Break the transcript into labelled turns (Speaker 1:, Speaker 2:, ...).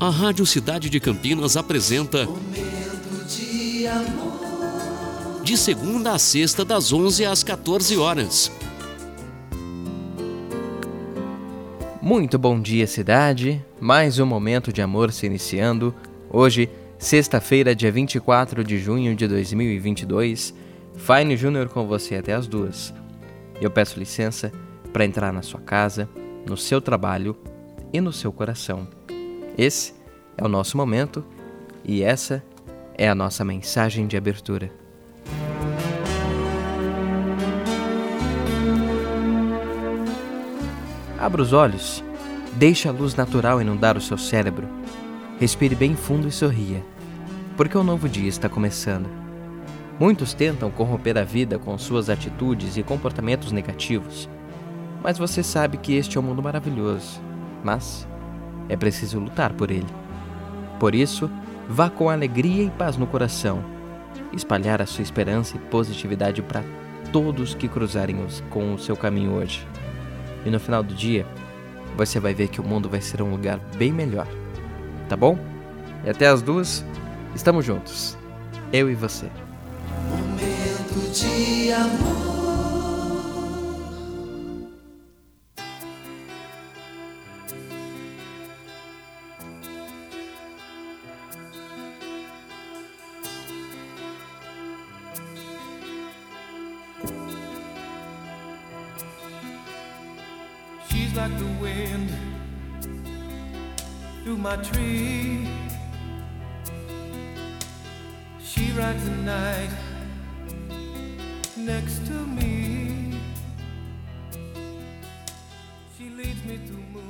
Speaker 1: A Rádio Cidade de Campinas apresenta
Speaker 2: Momento de amor.
Speaker 1: de segunda a sexta das 11 às 14 horas.
Speaker 3: Muito bom dia, cidade. Mais um momento de amor se iniciando. Hoje, sexta-feira, dia 24 de junho de 2022. Fine Júnior com você até as duas. Eu peço licença para entrar na sua casa, no seu trabalho e no seu coração. Esse é o nosso momento e essa é a nossa mensagem de abertura. Abra os olhos, deixe a luz natural inundar o seu cérebro. Respire bem fundo e sorria, porque o novo dia está começando. Muitos tentam corromper a vida com suas atitudes e comportamentos negativos, mas você sabe que este é um mundo maravilhoso, mas é preciso lutar por ele. Por isso, vá com alegria e paz no coração, espalhar a sua esperança e positividade para todos que cruzarem com o seu caminho hoje. E no final do dia, você vai ver que o mundo vai ser um lugar bem melhor. Tá bom? E até as duas, estamos juntos. Eu e você.
Speaker 2: Momento de amor.
Speaker 4: Like the wind through my tree. She rides the night next to me. She leads me to moon.